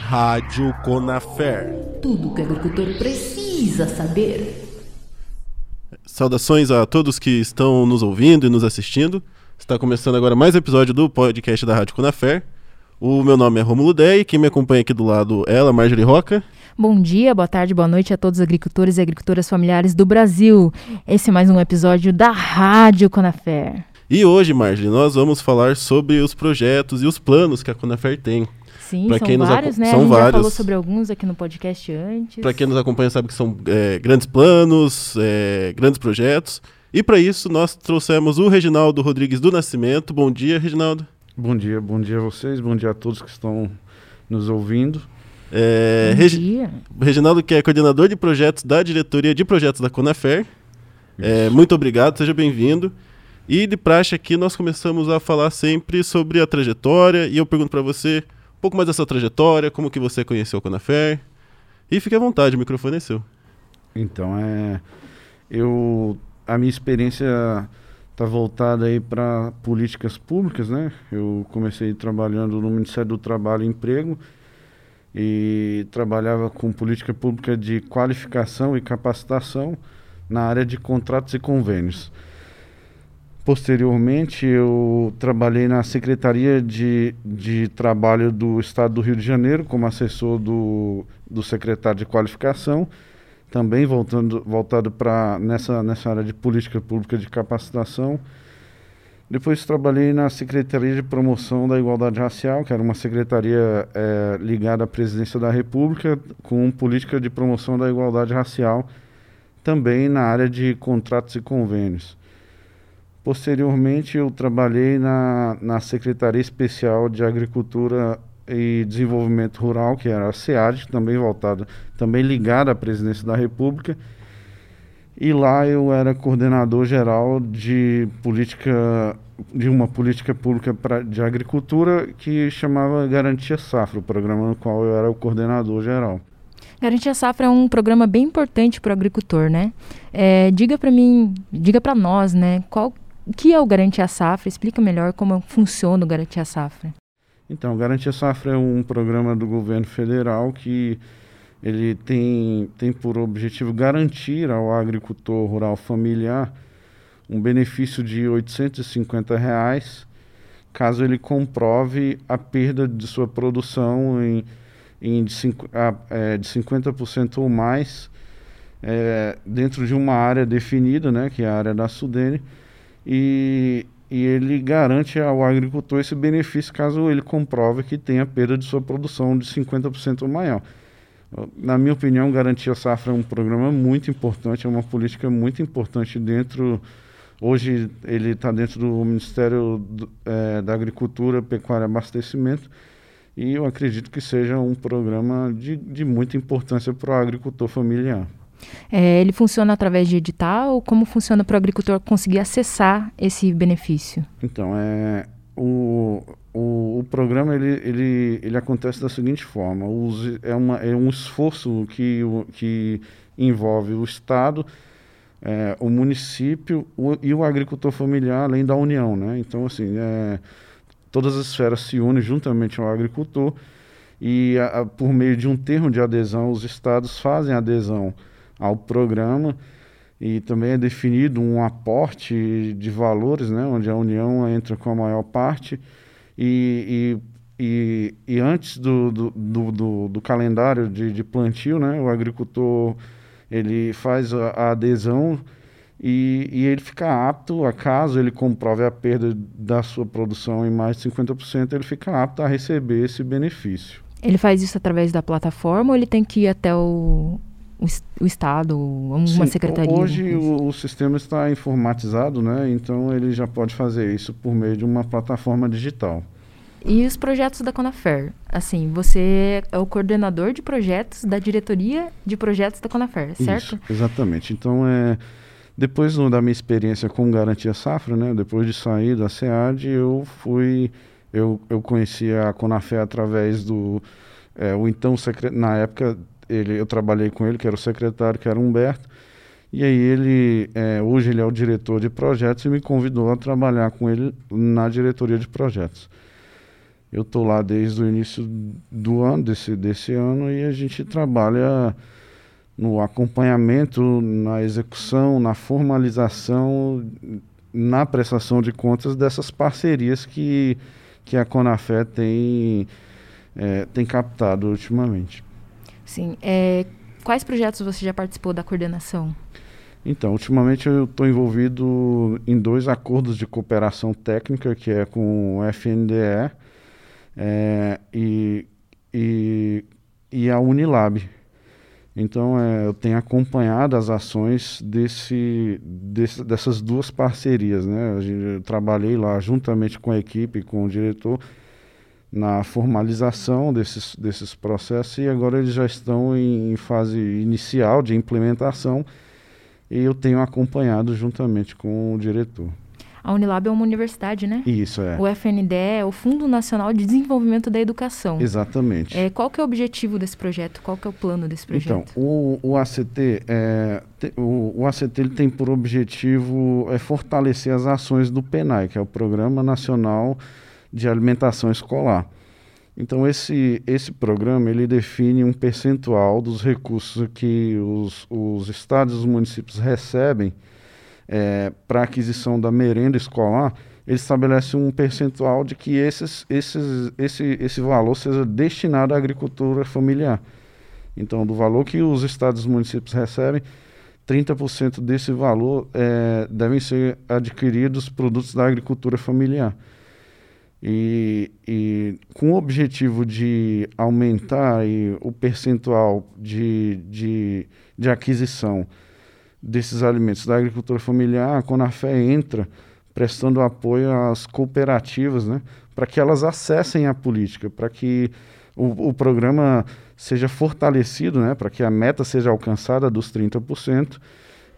Rádio Conafer. Tudo que o agricultor precisa saber. Saudações a todos que estão nos ouvindo e nos assistindo. Está começando agora mais um episódio do podcast da Rádio Conafer. O meu nome é Romulo Dei, quem me acompanha aqui do lado é ela, Marjorie Roca. Bom dia, boa tarde, boa noite a todos os agricultores e agricultoras familiares do Brasil. Esse é mais um episódio da Rádio Conafer. E hoje, Marjorie, nós vamos falar sobre os projetos e os planos que a Conafer tem. Sim, Pra são vários, né? são a gente já vários. falou sobre alguns aqui no podcast antes. Para quem nos acompanha sabe que são é, grandes planos, é, grandes projetos. E para isso nós trouxemos o Reginaldo Rodrigues do Nascimento. Bom dia, Reginaldo. Bom dia, bom dia a vocês, bom dia a todos que estão nos ouvindo. É, Bom Regi- dia. Reginaldo que é coordenador de projetos da diretoria de projetos da Conafer. É, muito obrigado, seja bem-vindo. E de praxe aqui nós começamos a falar sempre sobre a trajetória e eu pergunto para você um pouco mais dessa trajetória, como que você conheceu a Conafer. E fique à vontade, o microfone é seu. Então, é, eu a minha experiência está voltada aí para políticas públicas, né? Eu comecei trabalhando no Ministério do Trabalho e Emprego e trabalhava com política pública de qualificação e capacitação na área de contratos e convênios. Posteriormente, eu trabalhei na Secretaria de, de Trabalho do Estado do Rio de Janeiro como assessor do, do secretário de qualificação, também voltando, voltado para nessa, nessa área de política pública de capacitação. Depois trabalhei na Secretaria de Promoção da Igualdade Racial, que era uma secretaria eh, ligada à Presidência da República, com política de promoção da igualdade racial, também na área de contratos e convênios. Posteriormente, eu trabalhei na, na Secretaria Especial de Agricultura e Desenvolvimento Rural, que era a SEAD, também voltada, também ligada à Presidência da República. E lá eu era coordenador geral de política de uma política pública pra, de agricultura que chamava Garantia Safra, o programa no qual eu era o coordenador geral. Garantia Safra é um programa bem importante para o agricultor, né? É, diga para mim, diga para nós, né? Qual que é o Garantia Safra? Explica melhor como funciona o Garantia Safra. Então, Garantia Safra é um programa do governo federal que ele tem, tem por objetivo garantir ao agricultor rural familiar um benefício de 850 reais, caso ele comprove a perda de sua produção em, em de, a- é, de 50% ou mais é, dentro de uma área definida, né, que é a área da Sudene, e, e ele garante ao agricultor esse benefício caso ele comprove que tenha perda de sua produção de 50% ou maior. Na minha opinião, Garantia Safra é um programa muito importante, é uma política muito importante dentro. Hoje ele está dentro do Ministério do- eh, da Agricultura, Pecuária e Abastecimento, e eu acredito que seja um programa de, de muita importância para o agricultor familiar. É, ele funciona através de edital? Como funciona para o agricultor conseguir acessar esse benefício? Então, é, o, o, o programa ele, ele, ele acontece da seguinte forma: os, é, uma, é um esforço que, o- que envolve o Estado, é, o município o, e o agricultor familiar, além da União. Né? Então, assim, é, todas as esferas se unem juntamente ao agricultor e, a- a- por meio de um termo de adesão, os estados fazem adesão ao programa e também é definido um aporte de valores, né, onde a União entra com a maior parte e, e, e, e antes do, do, do, do- calendário de, de plantio, né, o agricultor ele faz a, a adesão e, e ele fica apto, a caso ele comprove a perda da sua produção em mais de 50%, ele fica apto a receber esse benefício. Ele faz isso através da plataforma ou ele tem que ir até o, o, o Estado, uma Sim, secretaria? Hoje o, o sistema está informatizado, né? Então ele já pode fazer isso por meio de uma plataforma digital. E os projetos da Conafer? Assim, você é o coordenador de projetos da diretoria de projetos da Conafer, certo? Isso, exatamente. Então é depois da minha experiência com Garantia Safra, né? Depois de sair da SEAD, eu fui eu, eu conheci a Conafé através do é, o então na época ele eu trabalhei com ele que era o secretário que era Humberto E aí ele, é, hoje ele é o diretor de projetos e me convidou a trabalhar com ele na diretoria de projetos. Eu estou lá desde o início do ano, desse, desse ano, e a gente trabalha no acompanhamento, na execução, na formalização, na prestação de contas dessas parcerias que, que a Conafé tem, é, tem captado ultimamente. Sim. É, quais projetos você já participou da coordenação? Então, ultimamente eu estou envolvido em dois acordos de cooperação técnica, que é com o FNDE é, e, e, e a Unilab, então, é, eu tenho acompanhado as ações desse, desse, dessas duas parcerias. Né? Eu trabalhei lá juntamente com a equipe, com o diretor, na formalização desses, desses processos e agora eles já estão em, fase inicial de implementação e eu tenho acompanhado juntamente com o diretor. A Unilab é uma universidade, né? Isso, é. O FNDE é o Fundo Nacional de Desenvolvimento da Educação. Exatamente. É, qual que é o objetivo desse projeto? Qual que é o plano desse projeto? Então, o, o ACT, é, te, o, o, ACT ele tem por objetivo é, fortalecer as ações do PENAI, que é o Programa Nacional de Alimentação Escolar. Então, esse, esse programa ele define um percentual dos recursos que os, os estados e os municípios recebem é, para aquisição da merenda escolar, ele estabelece um percentual de que esses, esses, esse, esse valor seja destinado à agricultura familiar. Então, do valor que os estados e municípios recebem, 30% desse valor é, devem ser adquiridos produtos da agricultura familiar. E, e, com o objetivo de aumentar o percentual de, de, de aquisição desses alimentos da agricultura familiar, a Conafé entra prestando apoio às cooperativas, né, para que elas acessem a política, para que o, o, programa seja fortalecido, né, para que a meta seja alcançada dos 30%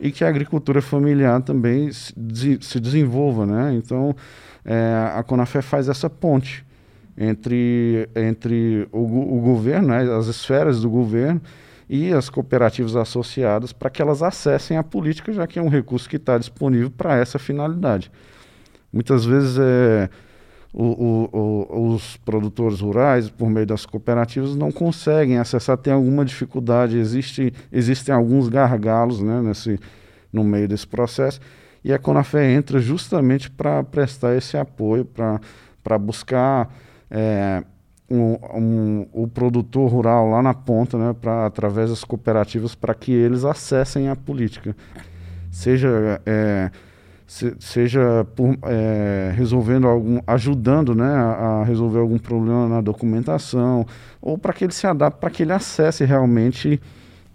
e que a agricultura familiar também se, se desenvolva. Né? Então, é, a Conafé faz essa ponte entre, entre o, o governo, né, as esferas do governo, e as cooperativas associadas para que elas acessem a política, já que é um recurso que está disponível para essa finalidade. Muitas vezes é, o, o, o, os produtores rurais, por meio das cooperativas, não conseguem acessar, tem alguma dificuldade, existe, existem alguns gargalos né, nesse, no meio desse processo, e a Conafé entra justamente para prestar esse apoio, para buscar. É, um, um, o produtor rural lá na ponta, né, pra, através das cooperativas, para que eles acessem a política. Seja, é, se, seja por, é, resolvendo algum, ajudando né, a, a, resolver algum problema na documentação, ou para que ele se adapte, para que ele acesse realmente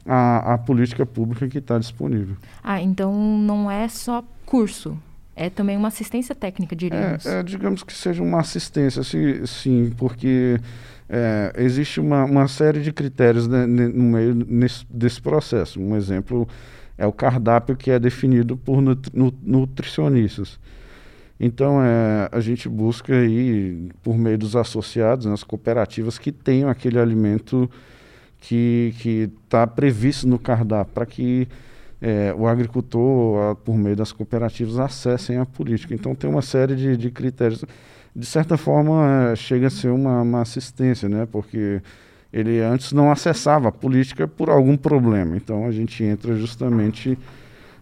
a, a política pública que está disponível. Ah, então não é só curso, é também uma assistência técnica, diríamos. É, é, digamos que seja uma assistência, sim, sim porque é, existe uma, uma, série de critérios né, no meio nesse, desse processo. Um exemplo é o cardápio que é definido por nutri, nutricionistas. Então, é, a gente busca aí, por meio dos associados, nas cooperativas, que tenham aquele alimento que está previsto no cardápio, para que é, o agricultor, a, por meio das cooperativas, acessem a política. Então tem uma série de, de critérios. De certa forma, é, chega a ser uma, uma, assistência, né? porque ele antes não acessava a política por algum problema. Então a gente entra justamente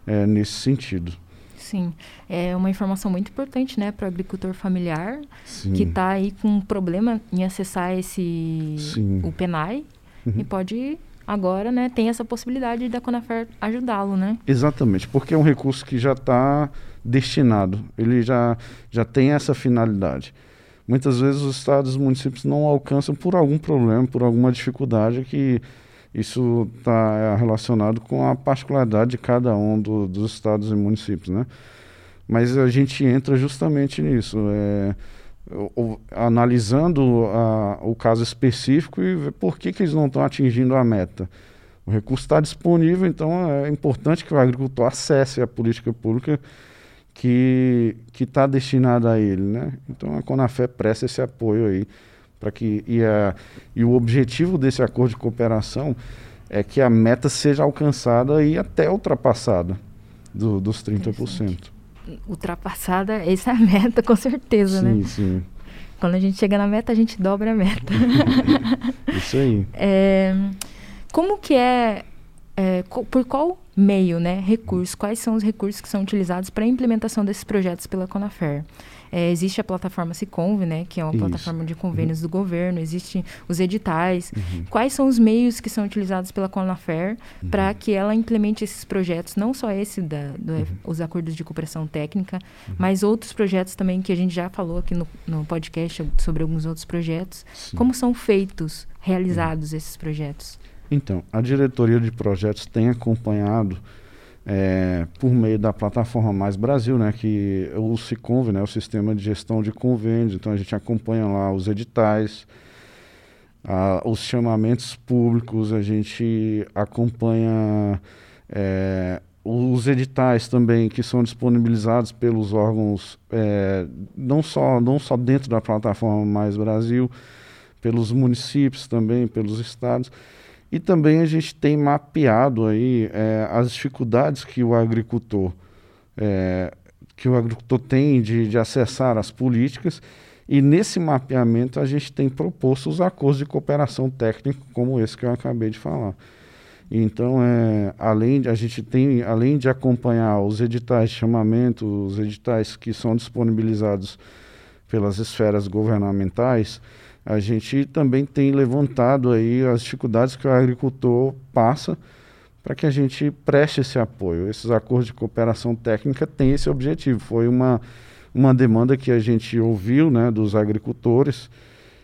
é, nesse sentido. Sim, é uma informação muito importante, né, para o agricultor familiar Sim. que está aí com um problema em acessar esse Sim. o Penai uhum. e pode agora né, tem essa possibilidade da Conafer ajudá-lo, né? Exatamente, porque é um recurso que já está destinado, ele já, já tem essa finalidade. Muitas vezes os estados e municípios não alcançam por algum problema, por alguma dificuldade que isso está relacionado com a particularidade de cada um do, dos estados e municípios, né? Mas a gente entra justamente nisso. É, o, analisando a, o caso específico e ver por que, que eles não estão atingindo a meta. O recurso está disponível, então é importante que o agricultor acesse a política pública que está destinada a ele. Né? Então a Conafé presta esse apoio aí para que e, a, e o objetivo desse acordo de cooperação é que a meta seja alcançada e até ultrapassada do, dos 30%. Ultrapassada, essa é a meta, com certeza, sim, né? Sim, sim. Quando a gente chega na meta, a gente dobra a meta. Isso aí. É, como que é, é, por qual meio, né, recurso, quais são os recursos que são utilizados para a implementação desses projetos pela Conafer? É, existe a plataforma Siconv, né, que é uma Isso. plataforma de convênios uhum. do governo, existem os editais. Uhum. Quais são os meios que são utilizados pela Conafer uhum. para que ela implemente esses projetos, não só esse da, do, uhum. os acordos de cooperação técnica, uhum. mas outros projetos também que a gente já falou aqui no, no podcast sobre alguns outros projetos. Sim. Como são feitos, realizados uhum. esses projetos? Então, a diretoria de projetos tem acompanhado é, por meio da plataforma Mais Brasil, né, que é o SICONV, né, o Sistema de Gestão de Convênios. Então a gente acompanha lá os editais, a, os chamamentos públicos, a gente acompanha é, os editais também que são disponibilizados pelos órgãos, é, não, só, não só dentro da plataforma Mais Brasil, pelos municípios também, pelos estados. E também a gente tem mapeado aí é, as dificuldades que o agricultor é, que o agricultor tem de, de acessar as políticas e nesse mapeamento a gente tem proposto os acordos de cooperação técnica como esse que eu acabei de falar. Então, é, além de, a gente tem, além de acompanhar os editais de chamamento, os editais que são disponibilizados pelas esferas governamentais, a gente também tem levantado aí as dificuldades que o agricultor passa para que a gente preste esse apoio. Esses acordos de cooperação técnica têm esse objetivo. Foi uma, uma demanda que a gente ouviu né, dos agricultores,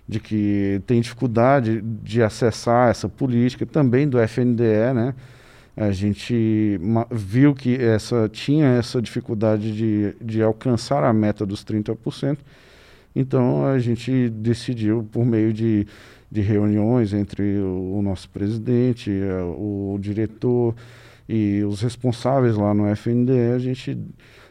de que tem dificuldade de acessar essa política, também do FNDE, né? A gente viu que essa, tinha essa dificuldade de, de alcançar a meta dos 30%, então a gente decidiu, por meio de, de reuniões entre o, o nosso presidente, o diretor e os responsáveis lá no FNDE, a gente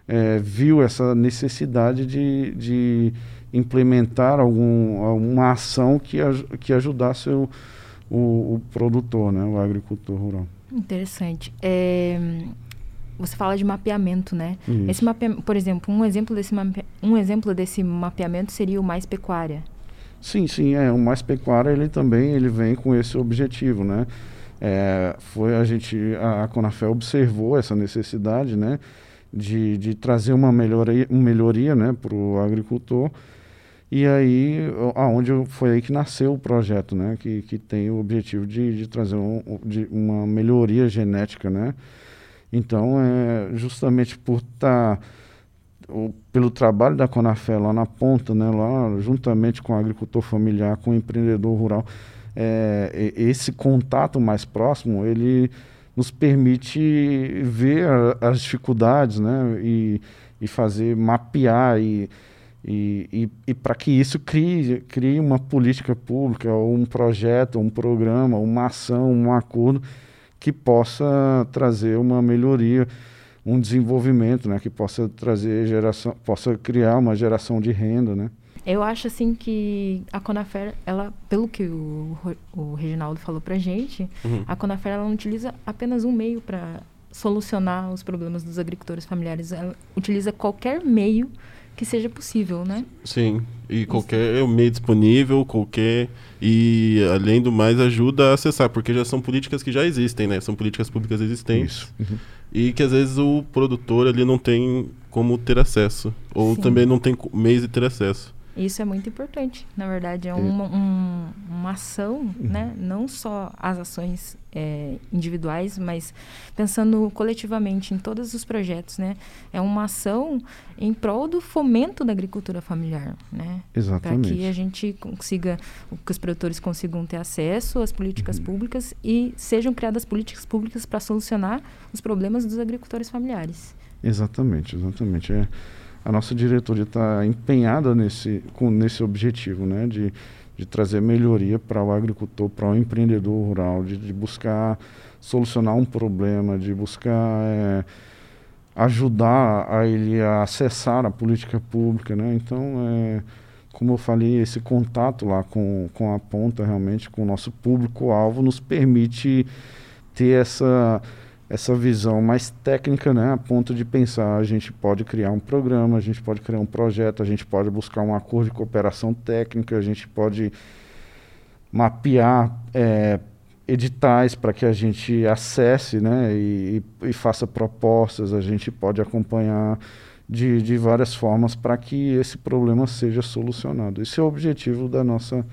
é, viu essa necessidade de, de implementar algum, alguma ação que, que ajudasse o, o, o produtor, né, o agricultor rural. Interessante. É, você fala de mapeamento, né? Isso. Esse mapeamento, por exemplo, um exemplo desse um exemplo desse mapeamento seria o mais pecuária. Sim, sim, é o mais pecuária ele também ele vem com esse objetivo, né? É, foi a gente a, a Conafel observou essa necessidade, né? De, de trazer uma melhoria, uma melhoria né, para o agricultor. E aí, aonde foi aí que nasceu o projeto, né? Que, que tem o objetivo de, de trazer um, de uma melhoria genética, né? Então, é, justamente por estar tá, pelo trabalho da Conafé lá na ponta, né, lá juntamente com o agricultor familiar, com o empreendedor rural, é, esse contato mais próximo, ele nos permite ver as dificuldades, né, e, e fazer mapear e, e, e, e para que isso crie, crie uma política pública, ou um projeto, um programa, uma ação, um acordo que possa trazer uma melhoria, um desenvolvimento, né, que possa trazer geração, possa criar uma geração de renda, né? Eu acho assim que a Conafer, ela, pelo que o, o Reginaldo falou pra gente, uhum. a Conafer ela não utiliza apenas um meio para solucionar os problemas dos agricultores familiares, ela utiliza qualquer meio que seja possível, né? Sim, e qualquer Isso. meio disponível, qualquer e além do mais ajuda a acessar, porque já são políticas que já existem, né? São políticas públicas existentes uhum. e que às vezes o produtor ali não tem como ter acesso ou Sim. também não tem meios de ter acesso. Isso é muito importante. Na verdade, é uma, um, uma ação, uhum. né? não só as ações é, individuais, mas pensando coletivamente em todos os projetos. Né? É uma ação em prol do fomento da agricultura familiar. Né? Exatamente. Para que a gente consiga, que os produtores consigam ter acesso às políticas uhum. públicas e sejam criadas políticas públicas para solucionar os problemas dos agricultores familiares. Exatamente, exatamente. É a nossa diretoria está empenhada nesse, com, nesse objetivo, né, de, de trazer melhoria para o agricultor, para o empreendedor rural, de, de, buscar solucionar um problema, de buscar é, ajudar a ele a acessar a política pública, né? Então, é, como eu falei, esse contato lá com, com a ponta, realmente, com o nosso público-alvo, nos permite ter essa essa visão mais técnica, né, a ponto de pensar, a gente pode criar um programa, a gente pode criar um projeto, a gente pode buscar um acordo de cooperação técnica, a gente pode mapear é, editais para que a gente acesse, né, e, e, faça propostas, a gente pode acompanhar de, de várias formas para que esse problema seja solucionado. Esse é o objetivo da nossa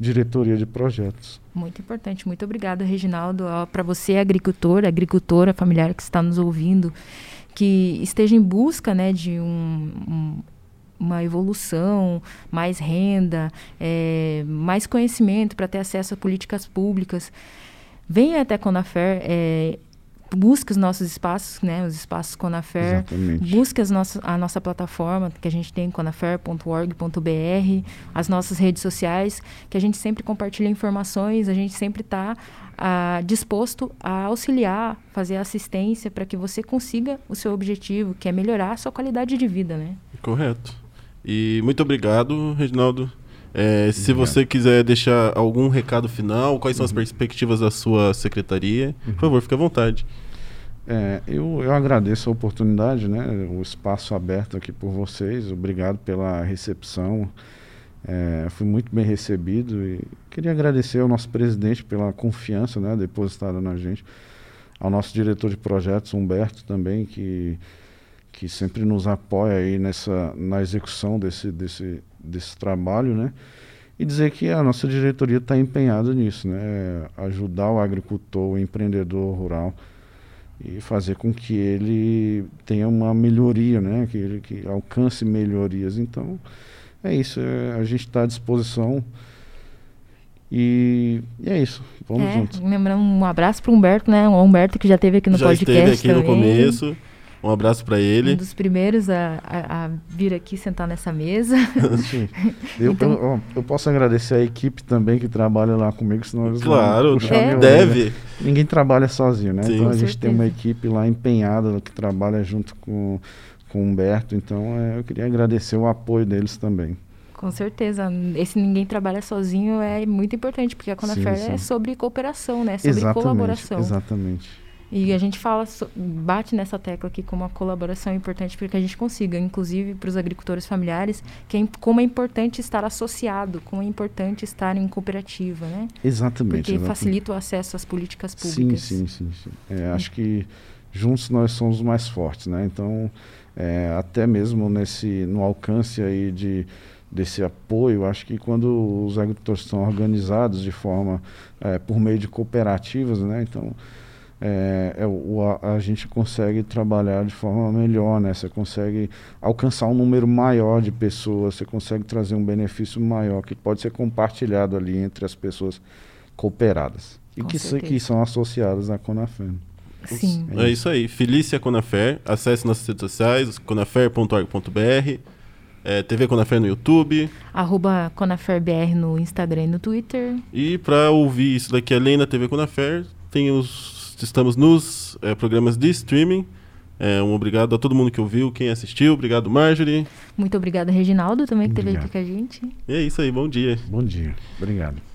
diretoria de projetos. Muito importante. Muito obrigada, Reginaldo. Para você, agricultor, agricultora familiar que está nos ouvindo, que esteja em busca né, de um, um uma evolução, mais renda, é, mais conhecimento para ter acesso a políticas públicas. Venha até a Conafer, é, busque os nossos espaços, né, os espaços Conafer, Exatamente. busque as nossas, a nossa plataforma que a gente tem, conafer.org.br, as nossas redes sociais, que a gente sempre compartilha informações, a gente sempre está ah, disposto a auxiliar, fazer assistência para que você consiga o seu objetivo, que é melhorar a sua qualidade de vida, né? Correto. E muito obrigado, Reginaldo. É, se você quiser deixar algum recado final, quais são as uhum. perspectivas da sua secretaria, por uhum. favor, fique à vontade. É, eu, eu agradeço a oportunidade, né, o espaço aberto aqui por vocês. Obrigado pela recepção. É, fui muito bem recebido e queria agradecer ao nosso presidente pela confiança né, depositada na gente, ao nosso diretor de projetos, Humberto, também, que, que sempre nos apoia aí nessa, na execução desse, desse, desse trabalho, né? E dizer que a nossa diretoria está empenhada nisso, né? Ajudar o agricultor, o empreendedor rural e fazer com que ele tenha uma melhoria, né? Que ele que alcance melhorias. Então, é isso. É, a gente está à disposição. E, e, é isso. Vamos é, juntos. Lembrando um abraço para o Humberto, né? O Humberto que já esteve aqui no já podcast. Já esteve aqui também. no começo. Um abraço para ele. Um dos primeiros a, a, a, vir aqui sentar nessa mesa. Sim. Eu, então... eu, eu, posso agradecer a equipe também que trabalha lá comigo, senão eles Claro, é. deve. Ninguém trabalha sozinho, né? Sim, então a gente certeza. tem uma equipe lá empenhada que trabalha junto com, com o Humberto. Então é, eu queria agradecer o apoio deles também. Com certeza. Esse ninguém trabalha sozinho é muito importante, porque a Conafer sim, sim. é sobre cooperação, né? É sobre exatamente, colaboração. Exatamente. E a gente fala, bate nessa tecla aqui como uma colaboração importante para que a gente consiga, inclusive para os agricultores familiares, que é, como é importante estar associado, como é importante estar em cooperativa, né? Exatamente. Porque exatamente. facilita o acesso às políticas públicas. Sim, sim, sim. sim. É, acho que juntos nós somos mais fortes, né? Então, é, até mesmo nesse, no alcance aí de desse apoio, acho que quando os agricultores estão organizados de forma, é, por meio de cooperativas, né? Então, é, é, o, a, a, gente consegue trabalhar de forma melhor, né? Você consegue alcançar um número maior de pessoas, você consegue trazer um benefício maior que pode ser compartilhado ali entre as pessoas cooperadas e que, se, que, são associadas à Conafer. Sim. É, é isso aí. Felícia Conafer. Acesse nossas redes sociais, conafer.org.br. É, TV Conafer no YouTube. Arroba ConaferBR no Instagram e no Twitter. E para ouvir isso daqui além da TV Conafer, tem os estamos nos é, programas de streaming. É, um obrigado a todo mundo que ouviu, quem assistiu. Obrigado, Marjorie. Muito obrigada, Reginaldo, também, que esteve aqui com a gente. E é isso aí, bom dia. Bom dia. Obrigado.